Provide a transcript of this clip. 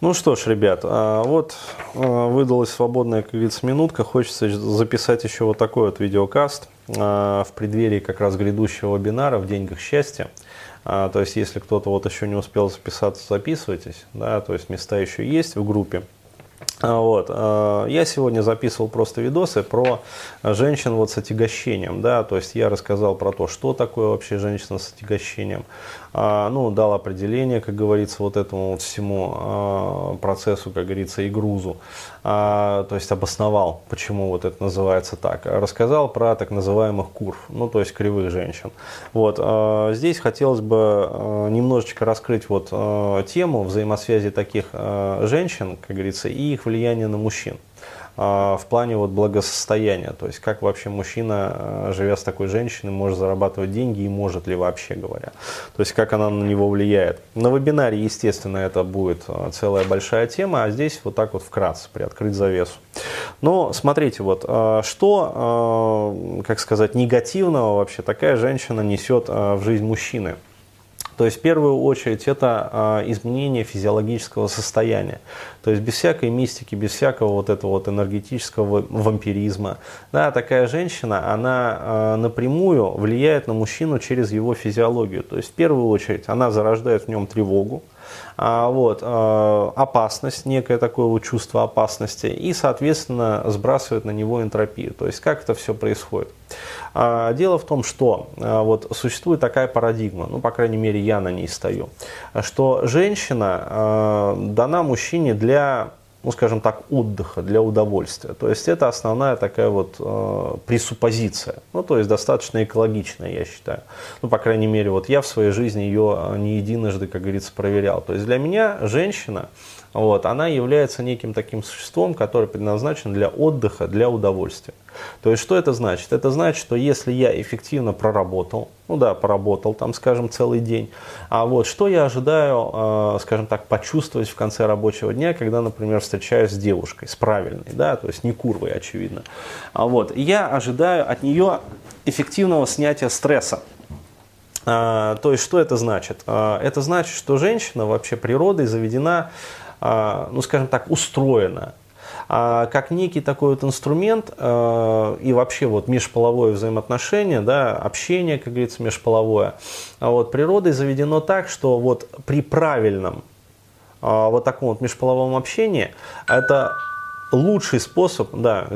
Ну что ж, ребят, а, вот а, выдалась свободная, как говорится, минутка. Хочется записать еще вот такой вот видеокаст а, в преддверии как раз грядущего вебинара в деньгах счастья. То есть, если кто-то вот еще не успел записаться, записывайтесь. Да, то есть, места еще есть в группе. Вот. Я сегодня записывал просто видосы про женщин вот с отягощением, да, то есть я рассказал про то, что такое вообще женщина с отягощением, а, ну, дал определение, как говорится, вот этому вот всему а, процессу, как говорится, и грузу, а, то есть обосновал, почему вот это называется так, рассказал про так называемых курв, ну, то есть кривых женщин. Вот, здесь хотелось бы немножечко раскрыть вот тему взаимосвязи таких женщин, как говорится, и их влияния на мужчин. А, в плане вот благосостояния, то есть как вообще мужчина, а, живя с такой женщиной, может зарабатывать деньги и может ли вообще говоря, то есть как она на него влияет. На вебинаре, естественно, это будет а, целая большая тема, а здесь вот так вот вкратце приоткрыть завесу. Но смотрите, вот что, как сказать, негативного вообще такая женщина несет в жизнь мужчины. То есть в первую очередь это а, изменение физиологического состояния. То есть без всякой мистики, без всякого вот этого вот энергетического вампиризма. Да, такая женщина, она а, напрямую влияет на мужчину через его физиологию. То есть в первую очередь она зарождает в нем тревогу, вот, а, опасность, некое такое вот чувство опасности, и, соответственно, сбрасывает на него энтропию. То есть, как это все происходит? А, дело в том, что вот существует такая парадигма, ну, по крайней мере, я на ней стою, что женщина дана мужчине для ну, скажем так, отдыха, для удовольствия. То есть это основная такая вот э, пресуппозиция. Ну, то есть достаточно экологичная, я считаю. Ну, по крайней мере, вот я в своей жизни ее э, не единожды, как говорится, проверял. То есть для меня женщина, вот, она является неким таким существом, которое предназначено для отдыха, для удовольствия. То есть что это значит? Это значит, что если я эффективно проработал, ну да, поработал там, скажем, целый день, а вот что я ожидаю, э, скажем так, почувствовать в конце рабочего дня, когда, например, встречаюсь с девушкой, с правильной, да, то есть не курвой, очевидно. А вот, я ожидаю от нее эффективного снятия стресса. А, то есть что это значит? А, это значит, что женщина вообще природой заведена а, ну, скажем так, устроена а как некий такой вот инструмент э, и вообще вот межполовое взаимоотношение, да, общение, как говорится, межполовое, а вот природой заведено так, что вот при правильном вот таком вот межполовом общении это лучший способ, да,